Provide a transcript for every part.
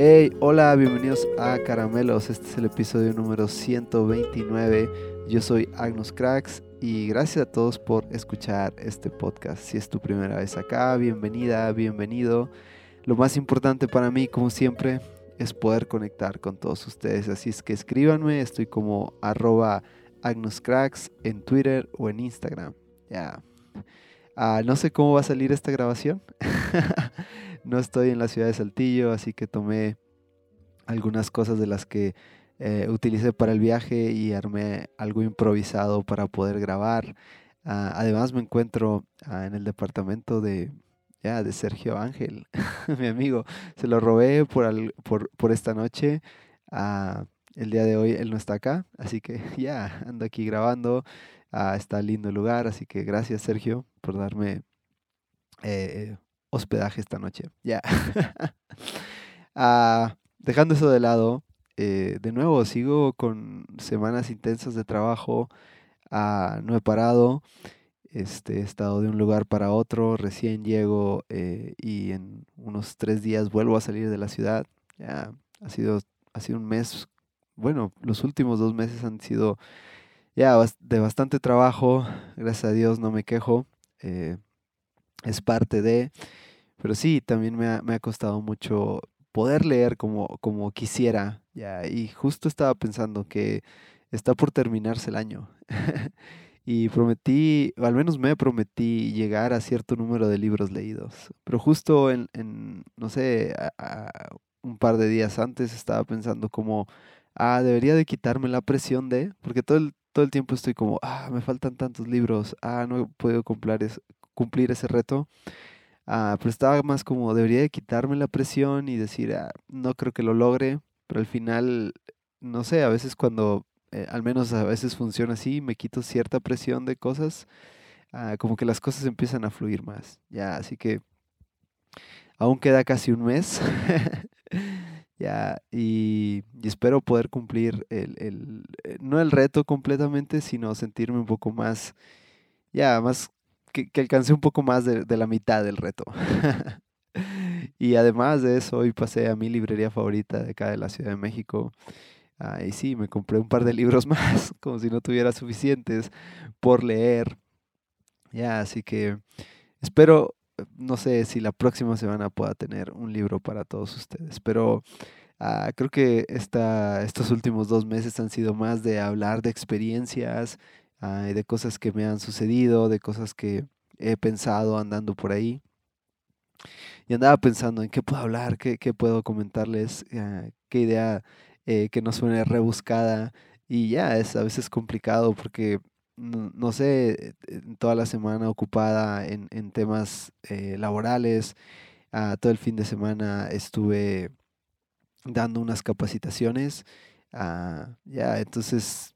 Hey, hola, bienvenidos a Caramelos. Este es el episodio número 129. Yo soy Agnus Cracks y gracias a todos por escuchar este podcast. Si es tu primera vez acá, bienvenida, bienvenido. Lo más importante para mí, como siempre, es poder conectar con todos ustedes. Así es que escríbanme, estoy como arroba Cracks en Twitter o en Instagram. Ya. Ah, no sé cómo va a salir esta grabación. no estoy en la ciudad de Saltillo, así que tomé algunas cosas de las que eh, utilicé para el viaje y armé algo improvisado para poder grabar. Ah, además me encuentro ah, en el departamento de, de Sergio Ángel, mi amigo. Se lo robé por, por, esta noche. Ah, el día de hoy él no está acá, así que ya, ando aquí grabando. está lindo el lugar, así que gracias Sergio por darme eh, hospedaje esta noche. Ya. dejando eso de lado, eh, de nuevo, sigo con semanas intensas de trabajo. Ah, no he parado. Este, he estado de un lugar para otro. Recién llego eh, y en unos tres días vuelvo a salir de la ciudad. Ya ha sido, ha sido un mes. Bueno, los últimos dos meses han sido ya de bastante trabajo. Gracias a Dios no me quejo. Eh, es parte de. Pero sí, también me ha, me ha costado mucho poder leer como, como quisiera. Ya, y justo estaba pensando que está por terminarse el año. y prometí, o al menos me prometí llegar a cierto número de libros leídos. Pero justo en, en no sé, un par de días antes estaba pensando como, ah, debería de quitarme la presión de, porque todo el, todo el tiempo estoy como, ah, me faltan tantos libros, ah, no he podido cumplir, cumplir ese reto. Ah, pero estaba más como, debería de quitarme la presión y decir, ah, no creo que lo logre, pero al final, no sé, a veces cuando, eh, al menos a veces funciona así, me quito cierta presión de cosas, ah, como que las cosas empiezan a fluir más, ya, así que aún queda casi un mes, ya, y, espero poder cumplir el, el, eh, no el reto completamente, sino sentirme un poco más, ya, más que, alcancé un poco más de, la mitad del reto. y además de eso, hoy pasé a mi librería favorita de acá de la Ciudad de México. Ah, y sí, me compré un par de libros más, como si no tuviera suficientes por leer. Ya, así que espero, no sé si la próxima semana pueda tener un libro para todos ustedes, pero ah, creo que esta, estos últimos dos meses han sido más de hablar de experiencias, de cosas que me han sucedido, de cosas que he pensado andando por ahí. Y andaba pensando en qué puedo hablar, qué, puedo comentarles, ah, qué idea eh, que no suene rebuscada. Y ya, es a veces complicado porque, no, sé, toda la semana ocupada en, temas eh, laborales, ah, todo el fin de semana estuve dando unas capacitaciones. Ah, ya, entonces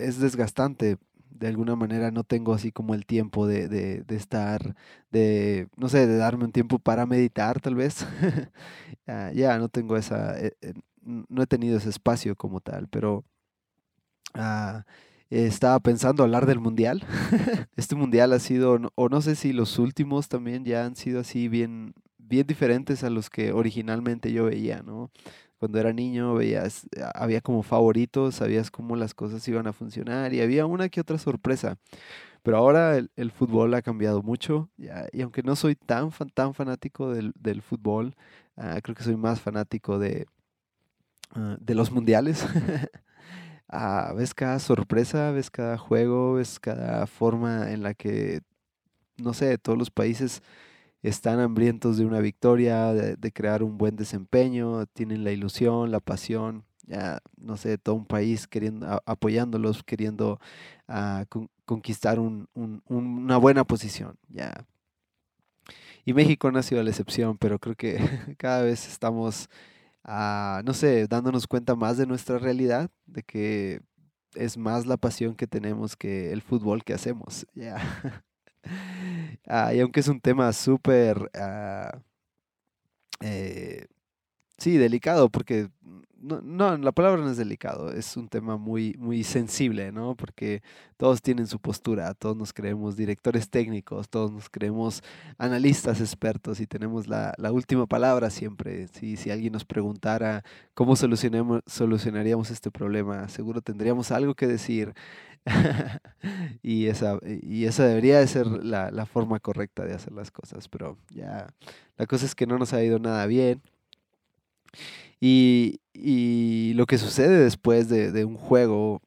es desgastante de alguna manera no tengo así como el tiempo de, de, de estar, de, no sé, de darme un tiempo para meditar tal vez. ya, no tengo esa, eh, eh, no he tenido ese espacio como tal, pero ah, estaba pensando hablar del mundial. este mundial ha sido, o no sé si los últimos también ya han sido así bien, bien diferentes a los que originalmente yo veía, ¿no? Cuando era niño veías, había como favoritos, sabías cómo las cosas iban a funcionar y había una que otra sorpresa. Pero ahora el, fútbol ha cambiado mucho y aunque no soy tan, tan fanático del, fútbol, ah, creo que soy más fanático de, ah, de los mundiales. Ah, ves cada sorpresa, ves cada juego, ves cada forma en la que, no sé, todos los países están hambrientos de una victoria, de, crear un buen desempeño, tienen la ilusión, la pasión, ya no sé, todo un país queriendo, apoyándolos, queriendo ah, conquistar una buena posición, ya. Y México no ha sido la excepción, pero creo que cada vez estamos, ah, no sé, dándonos cuenta más de nuestra realidad, de que es más la pasión que tenemos que el fútbol que hacemos, ya. Y aunque es un tema súper, ah, eh, sí, delicado, porque no, no, la palabra no es delicado, es un tema muy, muy sensible, ¿no? Porque todos tienen su postura, todos nos creemos directores técnicos, todos nos creemos analistas expertos y tenemos la, la última palabra siempre. Si, si alguien nos preguntara cómo solucionemos, solucionaríamos este problema, seguro tendríamos algo que decir. y, esa, y esa debería de ser la, la forma correcta de hacer las cosas, pero ya, la cosa es que no nos ha ido nada bien. Y, y lo que sucede después de, de, un juego,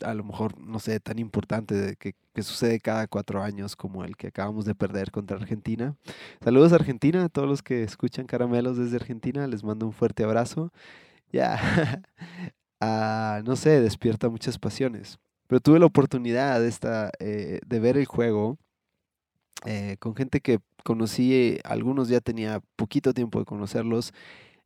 a lo mejor, no sé, tan importante de que, que, sucede cada cuatro años como el que acabamos de perder contra Argentina. Saludos a Argentina, a todos los que escuchan caramelos desde Argentina, les mando un fuerte abrazo. Ya, ah, no sé, despierta muchas pasiones. Pero tuve la oportunidad esta, eh, de ver el juego eh, con gente que conocí, algunos ya tenía poquito tiempo de conocerlos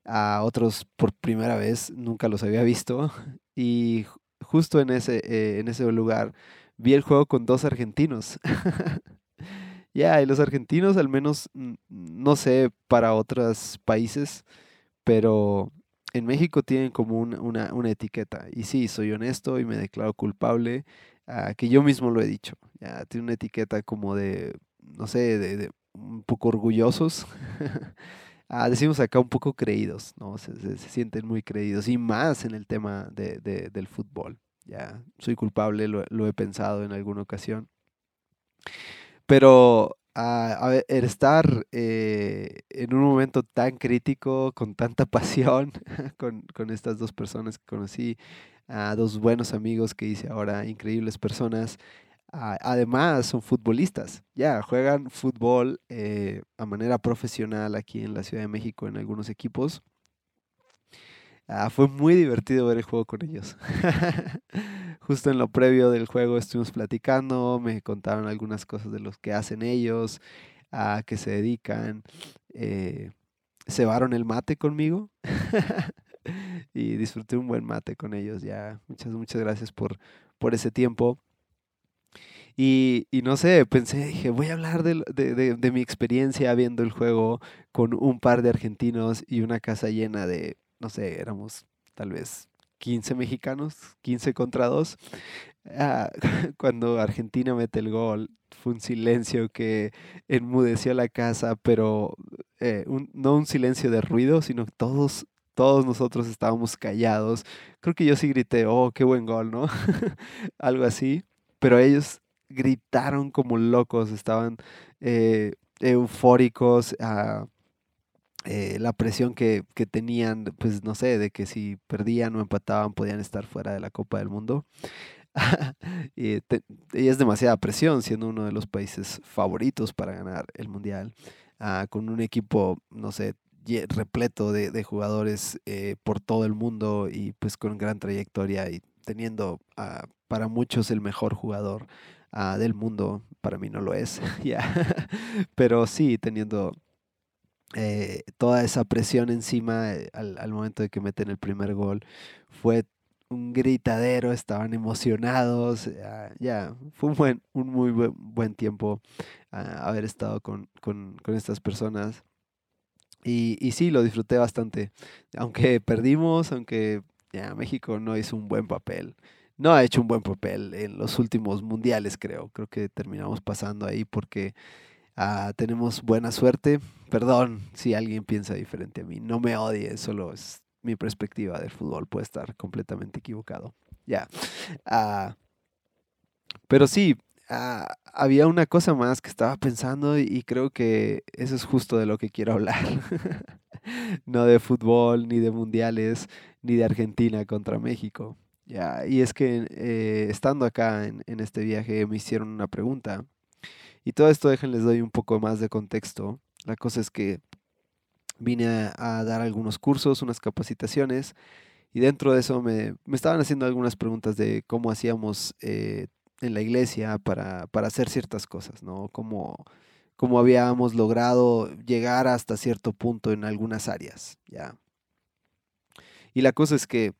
a otros por primera vez, nunca los había visto. Y justo en ese, eh, en ese lugar vi el juego con dos argentinos. ya, y los argentinos, al menos, no sé para otros países, pero en México tienen como una, una, etiqueta. Y sí, soy honesto y me declaro culpable, uh, que yo mismo lo he dicho. Ya, tiene una etiqueta como de, no sé, de, un poco orgullosos. ah, decimos acá un poco creídos, ¿no? Se, sienten muy creídos y más en el tema de, del fútbol. Ya, soy culpable, lo, lo, he pensado en alguna ocasión. Pero a, estar eh, en un momento tan crítico, con tanta pasión, con, con estas dos personas que conocí, a dos buenos amigos que hice ahora, increíbles personas, además son futbolistas, ya juegan fútbol eh, a manera profesional aquí en la Ciudad de México en algunos equipos. Ah, fue muy divertido ver el juego con ellos. Justo en lo previo del juego estuvimos platicando, me contaron algunas cosas de los que hacen ellos, a qué se dedican. Eh, cebaron el mate conmigo y disfruté un buen mate con ellos. Ya, muchas, muchas gracias por, por ese tiempo. Y, y, no sé, pensé, dije, voy a hablar de, de, de, de, mi experiencia viendo el juego con un par de argentinos y una casa llena de, no sé, éramos tal vez 15 mexicanos, 15 contra 2. Ah, cuando Argentina mete el gol, fue un silencio que enmudeció la casa, pero eh, no un silencio de ruido, sino todos todos nosotros estábamos callados. Creo que yo sí grité, oh, qué buen gol, ¿no? Algo así. Pero ellos gritaron como locos, estaban eh, eufóricos, uh, eh, la presión que, que, tenían, pues no sé, de que si perdían o empataban podían estar fuera de la Copa del Mundo. y, te, y, es demasiada presión siendo uno de los países favoritos para ganar el Mundial, uh, con un equipo, no sé, repleto de, de jugadores eh, por todo el mundo y pues con gran trayectoria y teniendo uh, para muchos el mejor jugador uh, del mundo, para mí no lo es, pero sí teniendo eh, toda esa presión encima eh, al, al, momento de que meten el primer gol, fue un gritadero, estaban emocionados, ya, yeah, fue un, buen, un muy buen, buen tiempo uh, haber estado con, con, con estas personas. Y, y, sí, lo disfruté bastante. Aunque perdimos, aunque ya, México no hizo un buen papel no ha hecho un buen papel en los últimos mundiales, creo. Creo que terminamos pasando ahí porque uh, tenemos buena suerte. Perdón si alguien piensa diferente a mí. No me odie, solo es mi perspectiva del fútbol. Puede estar completamente equivocado. Ya. Uh, pero sí, uh, había una cosa más que estaba pensando y creo que eso es justo de lo que quiero hablar. no de fútbol, ni de mundiales, ni de Argentina contra México. Ya, y es que eh, estando acá en, en, este viaje me hicieron una pregunta. Y todo esto, déjenles doy un poco más de contexto. La cosa es que vine a, dar algunos cursos, unas capacitaciones, y dentro de eso me, me estaban haciendo algunas preguntas de cómo hacíamos eh, en la iglesia para, para, hacer ciertas cosas, ¿no? Cómo, cómo habíamos logrado llegar hasta cierto punto en algunas áreas, ¿ya? Y la cosa es que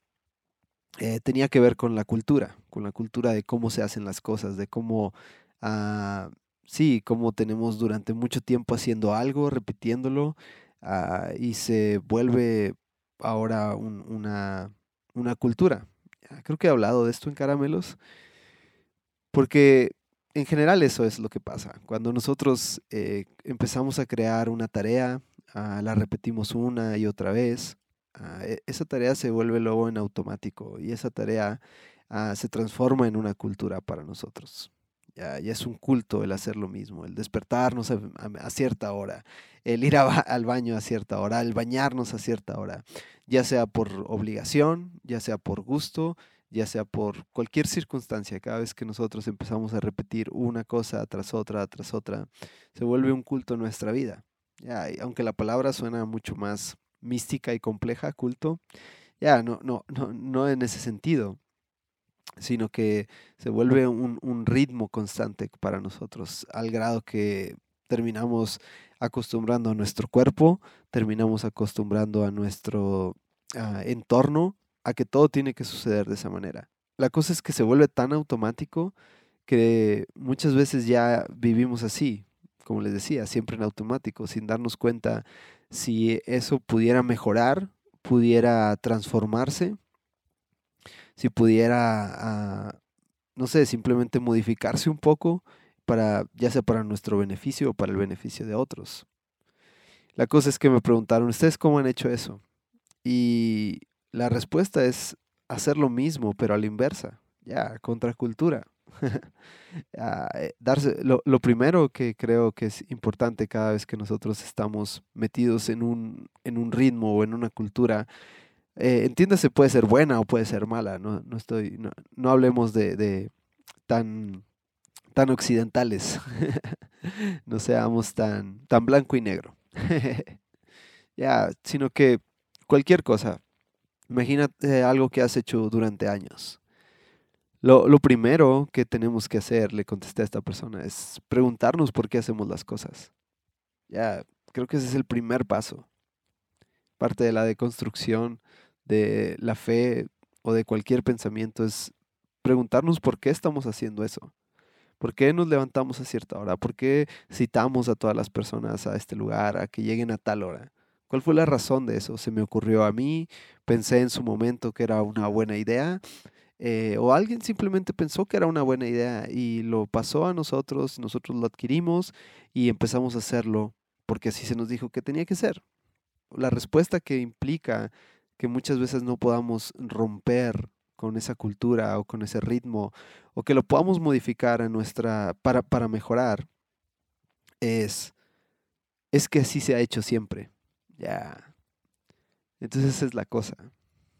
eh, tenía que ver con la cultura, con la cultura de cómo se hacen las cosas, de cómo, uh, sí, cómo tenemos durante mucho tiempo haciendo algo, repitiéndolo, uh, y se vuelve ahora un, una, una cultura. Creo que he hablado de esto en Caramelos, porque en general eso es lo que pasa. Cuando nosotros eh, empezamos a crear una tarea, ah, la repetimos una y otra vez, ah, e, esa tarea se vuelve luego en automático y esa tarea ah, se transforma en una cultura para nosotros. Ya, es un culto el hacer lo mismo, el despertarnos a, cierta hora, el ir al baño a cierta hora, el bañarnos a cierta hora, ya sea por obligación, ya sea por gusto, ya sea por cualquier circunstancia, cada vez que nosotros empezamos a repetir una cosa tras otra, tras otra, se vuelve un culto en nuestra vida. Ya, aunque la palabra suena mucho más mística y compleja, culto, ya no, no, no, no en ese sentido sino que se vuelve un, ritmo constante para nosotros, al grado que terminamos acostumbrando a nuestro cuerpo, terminamos acostumbrando a nuestro ah, entorno a que todo tiene que suceder de esa manera. La cosa es que se vuelve tan automático que muchas veces ya vivimos así, como les decía, siempre en automático, sin darnos cuenta si eso pudiera mejorar, pudiera transformarse si pudiera, ah, no sé, simplemente modificarse un poco para, ya sea para nuestro beneficio o para el beneficio de otros. La cosa es que me preguntaron, ¿ustedes cómo han hecho eso? Y la respuesta es hacer lo mismo, pero a la inversa, ya, contracultura. Ah, eh, darse, lo, lo, primero que creo que es importante cada vez que nosotros estamos metidos en un, en un ritmo o en una cultura eh, entiéndase, puede ser buena o puede ser mala, no, no estoy, no, hablemos de, tan, tan occidentales, no seamos tan, tan blanco y negro, ya, sino que cualquier cosa, imagínate algo que has hecho durante años. Lo, lo, primero que tenemos que hacer, le contesté a esta persona, es preguntarnos por qué hacemos las cosas. Ya, creo que ese es el primer paso. Parte de la deconstrucción de la fe o de cualquier pensamiento es preguntarnos por qué estamos haciendo eso. ¿Por qué nos levantamos a cierta hora? ¿Por qué citamos a todas las personas a este lugar, a que lleguen a tal hora? ¿Cuál fue la razón de eso? ¿Se me ocurrió a mí? ¿Pensé en su momento que era una buena idea? Eh, ¿O alguien simplemente pensó que era una buena idea y lo pasó a nosotros, nosotros lo adquirimos y empezamos a hacerlo porque así se nos dijo que tenía que ser? La respuesta que implica que muchas veces no podamos romper con esa cultura o con ese ritmo o que lo podamos modificar a nuestra para, para mejorar es es que así se ha hecho siempre. Ya. Entonces esa es la cosa.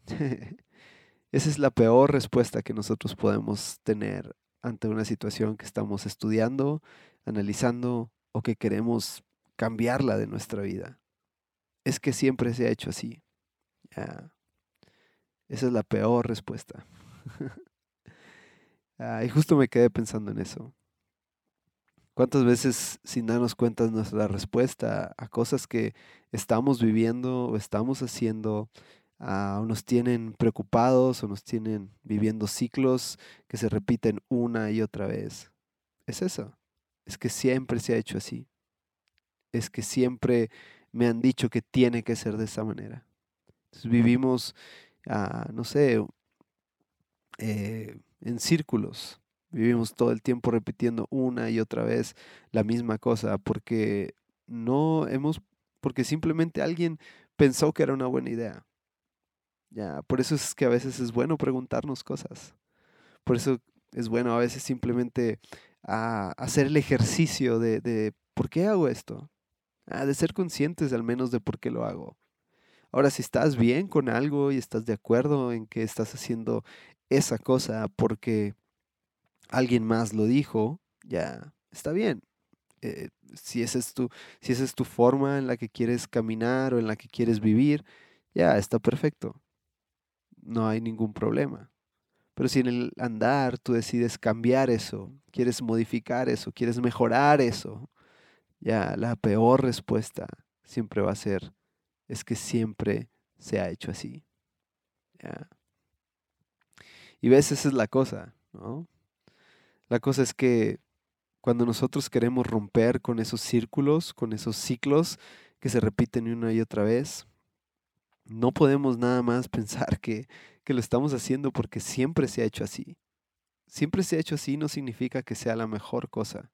esa es la peor respuesta que nosotros podemos tener ante una situación que estamos estudiando, analizando o que queremos cambiarla de nuestra vida. Es que siempre se ha hecho así. Esa es la peor respuesta. Y justo me quedé pensando en eso. ¿Cuántas veces sin darnos cuenta nuestra respuesta a cosas que estamos viviendo o estamos haciendo o nos tienen preocupados o nos tienen viviendo ciclos que se repiten una y otra vez? Es eso. Es que siempre se ha hecho así. Es que siempre me han dicho que tiene que ser de esa manera vivimos, ah, no sé, eh, en círculos. Vivimos todo el tiempo repitiendo una y otra vez la misma cosa porque no hemos, porque simplemente alguien pensó que era una buena idea. Ya, por eso es que a veces es bueno preguntarnos cosas. Por eso es bueno a veces simplemente ah, hacer el ejercicio de, de, ¿por qué hago esto? Ah, de ser conscientes al menos de por qué lo hago. Ahora, si estás bien con algo y estás de acuerdo en que estás haciendo esa cosa porque alguien más lo dijo, ya está bien. Eh, si, esa es tu, si esa es tu forma en la que quieres caminar o en la que quieres vivir, ya está perfecto. No hay ningún problema. Pero si en el andar tú decides cambiar eso, quieres modificar eso, quieres mejorar eso, ya la peor respuesta siempre va a ser es que siempre se ha hecho así. Y ves, esa es la cosa, ¿no? La cosa es que cuando nosotros queremos romper con esos círculos, con esos ciclos que se repiten una y otra vez, no podemos nada más pensar que, que lo estamos haciendo porque siempre se ha hecho así. Siempre se ha hecho así no significa que sea la mejor cosa.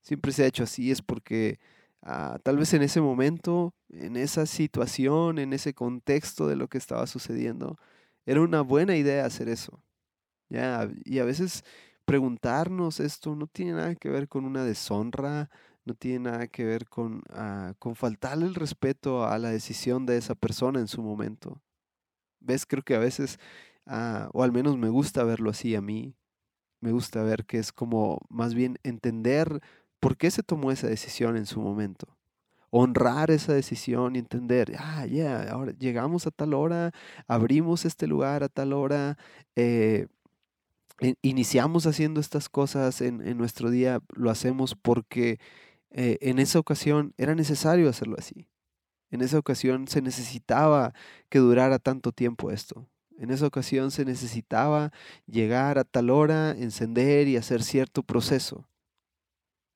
Siempre se ha hecho así es porque tal vez en ese momento, en esa situación, en ese contexto de lo que estaba sucediendo, era una buena idea hacer eso. Ya, y a veces preguntarnos esto no tiene nada que ver con una deshonra, no tiene nada que ver con, ah, con faltarle el respeto a la decisión de esa persona en su momento. ¿Ves? Creo que a veces, ah, o al menos me gusta verlo así a mí, me gusta ver que es como más bien entender por qué se tomó esa decisión en su momento. Honrar esa decisión y entender, ah, ya, ahora llegamos a tal hora, abrimos este lugar a tal hora, eh, iniciamos haciendo estas cosas en, en, nuestro día, lo hacemos porque eh, en esa ocasión era necesario hacerlo así. En esa ocasión se necesitaba que durara tanto tiempo esto. En esa ocasión se necesitaba llegar a tal hora, encender y hacer cierto proceso.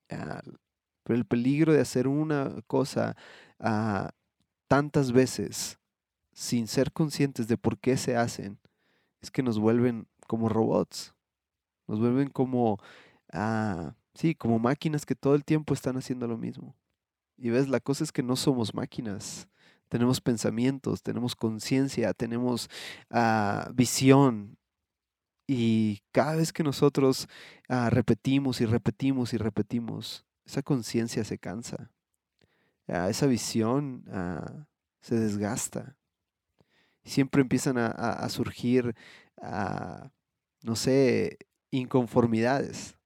Pero el peligro de hacer una cosa ah, tantas veces sin ser conscientes de por qué se hacen es que nos vuelven como robots. Nos vuelven como ah, Sí, como máquinas que todo el tiempo están haciendo lo mismo. Y ves, la cosa es que no somos máquinas. Tenemos pensamientos, tenemos conciencia, tenemos ah, visión. Y cada vez que nosotros ah, repetimos y repetimos y repetimos, esa conciencia se cansa. Ah, esa visión se desgasta. Siempre empiezan a, surgir, no sé, inconformidades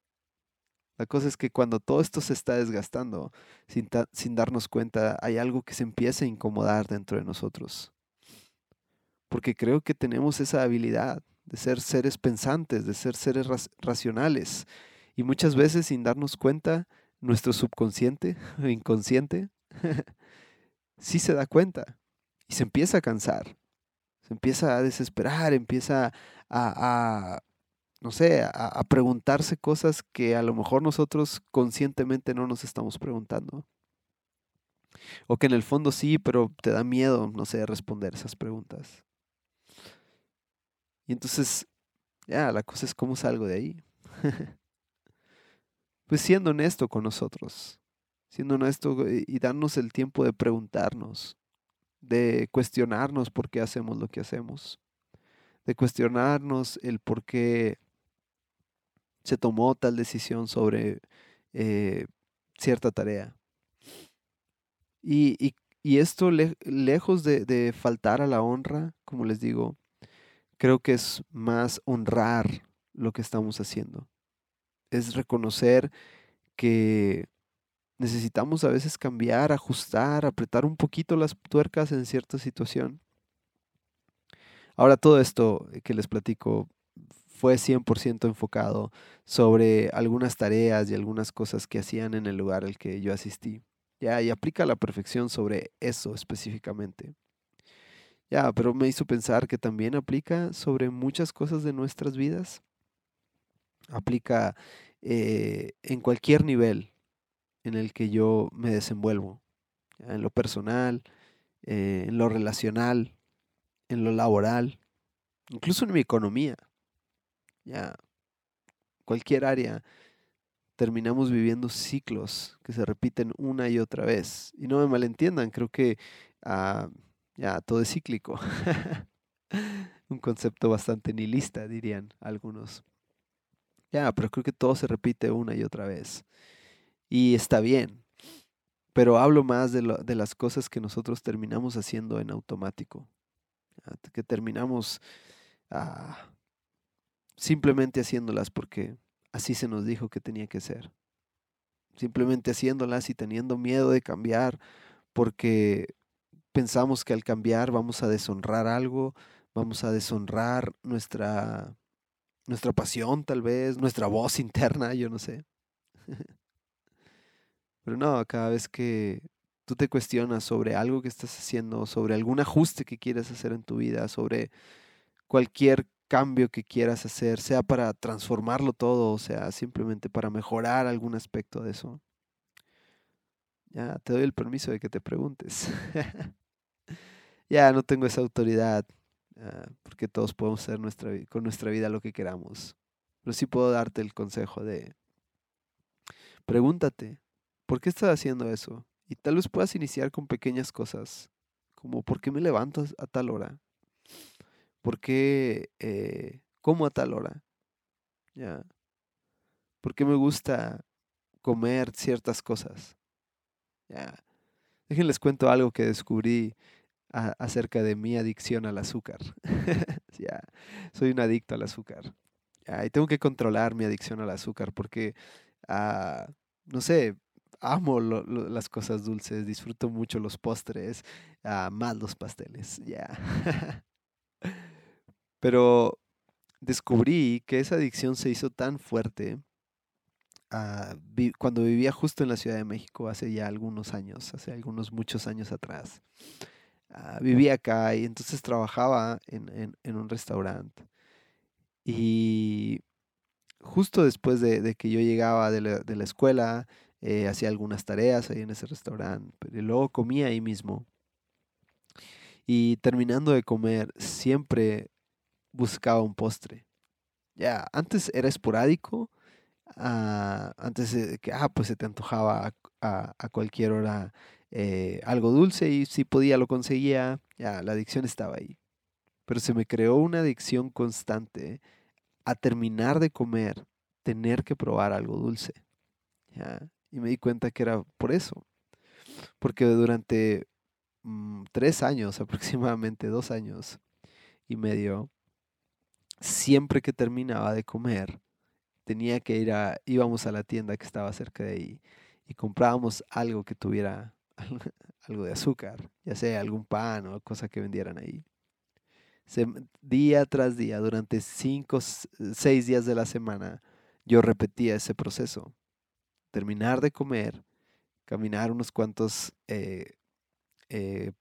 la cosa es que cuando todo esto se está desgastando, sin, darnos cuenta, hay algo que se empieza a incomodar dentro de nosotros. Porque creo que tenemos esa habilidad de ser seres pensantes, de ser seres racionales. Y muchas veces sin darnos cuenta, nuestro subconsciente o inconsciente sí se da cuenta y se empieza a cansar, se empieza a desesperar, empieza a no sé, a, preguntarse cosas que a lo mejor nosotros conscientemente no nos estamos preguntando. O que en el fondo sí, pero te da miedo, no sé, responder esas preguntas. Y entonces, ya, la cosa es cómo salgo de ahí. pues siendo honesto con nosotros, siendo honesto y, y darnos el tiempo de preguntarnos, de cuestionarnos por qué hacemos lo que hacemos, de cuestionarnos el por qué se tomó tal decisión sobre eh, cierta tarea. Y, esto, lejos de, faltar a la honra, como les digo, creo que es más honrar lo que estamos haciendo. Es reconocer que necesitamos a veces cambiar, ajustar, apretar un poquito las tuercas en cierta situación. Ahora todo esto que les platico fue 100% enfocado sobre algunas tareas y algunas cosas que hacían en el lugar al que yo asistí. Ya, y aplica la perfección sobre eso específicamente. Ya, pero me hizo pensar que también aplica sobre muchas cosas de nuestras vidas. Aplica eh, en cualquier nivel en el que yo me desenvuelvo. En lo personal, eh, en lo relacional, en lo laboral, incluso en mi economía ya cualquier área, terminamos viviendo ciclos que se repiten una y otra vez. Y no me malentiendan, creo que ah, ya todo es cíclico. Un concepto bastante nihilista, dirían algunos. Ya, pero creo que todo se repite una y otra vez. Y está bien. Pero hablo más de, las cosas que nosotros terminamos haciendo en automático. Que terminamos ah, simplemente haciéndolas porque así se nos dijo que tenía que ser. Simplemente haciéndolas y teniendo miedo de cambiar porque pensamos que al cambiar vamos a deshonrar algo, vamos a deshonrar nuestra, nuestra pasión tal vez, nuestra voz interna, yo no sé. Pero no, cada vez que tú te cuestionas sobre algo que estás haciendo, sobre algún ajuste que quieres hacer en tu vida, sobre cualquier cambio que quieras hacer, sea para transformarlo todo, o sea, simplemente para mejorar algún aspecto de eso. Ya te doy el permiso de que te preguntes. ya no tengo esa autoridad, ah, porque todos podemos hacer nuestra, con nuestra vida lo que queramos. Pero sí puedo darte el consejo de, pregúntate, ¿por qué estás haciendo eso? Y tal vez puedas iniciar con pequeñas cosas, como ¿por qué me levanto a tal hora? ¿Por qué eh, como a tal hora? ¿Ya? ¿Por qué me gusta comer ciertas cosas? ¿Ya? Déjenles cuento algo que descubrí acerca de mi adicción al azúcar. ya, soy un adicto al azúcar. y tengo que controlar mi adicción al azúcar porque, ah, no sé, amo las cosas dulces, disfruto mucho los postres, uh, más los pasteles. Ya. Pero descubrí que esa adicción se hizo tan fuerte ah, cuando vivía justo en la Ciudad de México hace ya algunos años, hace algunos muchos años atrás. Ah, vivía acá y entonces trabajaba en, un restaurante. Y justo después de, que yo llegaba de la, escuela, eh, hacía algunas tareas ahí en ese restaurante, y luego comía ahí mismo. Y terminando de comer, siempre buscaba un postre. Ya, antes era esporádico, ah, antes de que, ah, pues se te antojaba a, cualquier hora eh, algo dulce y si podía lo conseguía, ya, la adicción estaba ahí. Pero se me creó una adicción constante a terminar de comer, tener que probar algo dulce. ¿ya? Y me di cuenta que era por eso. Porque durante mm, tres años, aproximadamente dos años y medio, siempre que terminaba de comer, tenía que ir a, íbamos a la tienda que estaba cerca de ahí y comprábamos algo que tuviera algo de azúcar, ya sea algún pan o cosa que vendieran ahí. día tras día, durante cinco, seis días de la semana, yo repetía ese proceso. Terminar de comer, caminar unos cuantos eh, eh,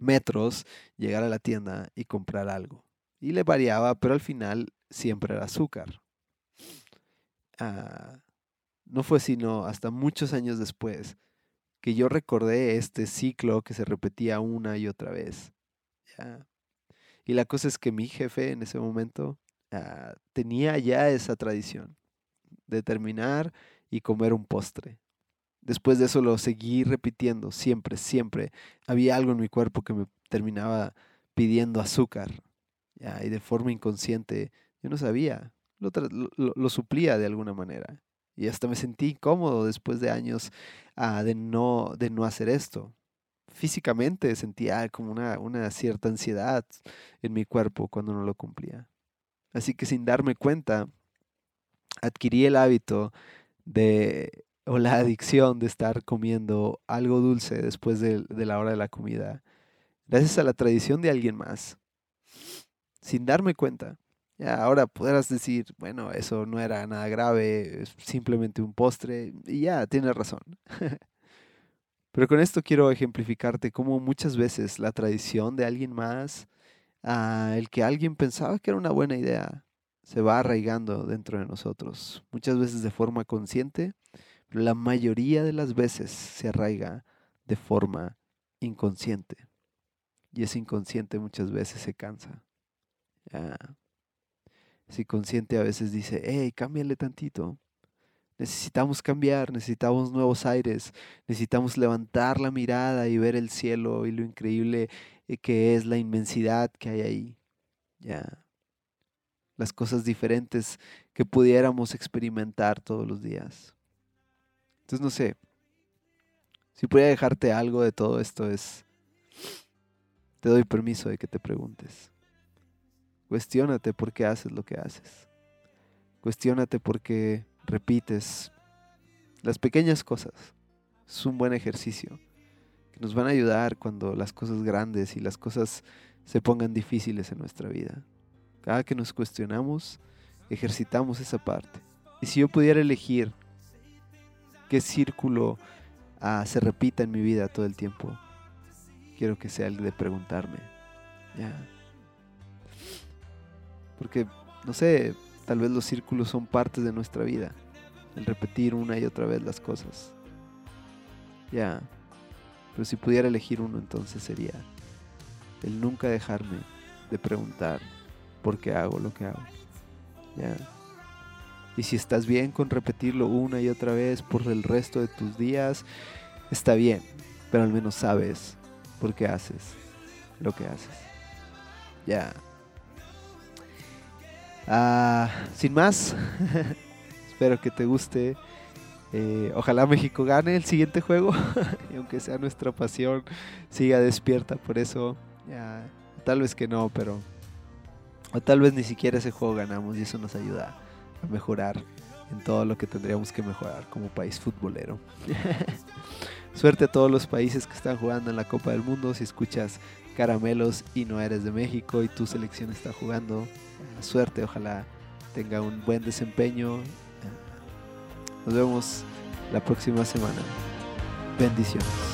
metros, llegar a la tienda y comprar algo. Y le variaba, pero al final siempre era azúcar. Ah, no fue sino hasta muchos años después que yo recordé este ciclo que se repetía una y otra vez. Y la cosa es que mi jefe en ese momento ah, tenía ya esa tradición de terminar y comer un postre. Después de eso lo seguí repitiendo, siempre, siempre. Había algo en mi cuerpo que me terminaba pidiendo azúcar y de forma inconsciente, yo no sabía, lo, suplía de alguna manera. Y hasta me sentí incómodo después de años ah, de, no, de no hacer esto. Físicamente sentía como una, una cierta ansiedad en mi cuerpo cuando no lo cumplía. Así que sin darme cuenta, adquirí el hábito de, o la adicción de estar comiendo algo dulce después de, de la hora de la comida, gracias a la tradición de alguien más sin darme cuenta. Ya, ahora podrás decir, bueno, eso no era nada grave, es simplemente un postre, y ya, tienes razón. Pero con esto quiero ejemplificarte cómo muchas veces la tradición de alguien más, ah, el que alguien pensaba que era una buena idea, se va arraigando dentro de nosotros, muchas veces de forma consciente, pero la mayoría de las veces se arraiga de forma inconsciente. Y ese inconsciente muchas veces se cansa. Si consciente a veces dice, hey, cámbiale tantito. Necesitamos cambiar, necesitamos nuevos aires, necesitamos levantar la mirada y ver el cielo y lo increíble eh, que es la inmensidad que hay ahí. Ya. Las cosas diferentes que pudiéramos experimentar todos los días. Entonces, no sé. Si pudiera dejarte algo de todo esto es, te doy permiso de que te preguntes. Cuestiónate por qué haces lo que haces. Cuestiónate por qué repites las pequeñas cosas. Es un buen ejercicio que nos van a ayudar cuando las cosas grandes y las cosas se pongan difíciles en nuestra vida. Cada que nos cuestionamos, ejercitamos esa parte. Y si yo pudiera elegir qué círculo ah, se repita en mi vida todo el tiempo, quiero que sea el de preguntarme, ¿ya? Porque, no sé, tal vez los círculos son partes de nuestra vida. El repetir una y otra vez las cosas. Ya. Pero si pudiera elegir uno, entonces sería el nunca dejarme de preguntar por qué hago lo que hago. ¿Ya? Y si estás bien con repetirlo una y otra vez por el resto de tus días, está bien, pero al menos sabes por qué haces lo que haces. Ya. Ah, sin más, espero que te guste. Eh, ojalá México gane el siguiente juego, y aunque sea nuestra pasión, siga despierta por eso. Ya, tal vez que no, pero o tal vez ni siquiera ese juego ganamos y eso nos ayuda a mejorar en todo lo que tendríamos que mejorar como país futbolero. Suerte a todos los países que están jugando en la Copa del Mundo. Si escuchas caramelos y no eres de México y tu selección está jugando, suerte, ojalá tenga un buen desempeño. Nos vemos la próxima semana. Bendiciones.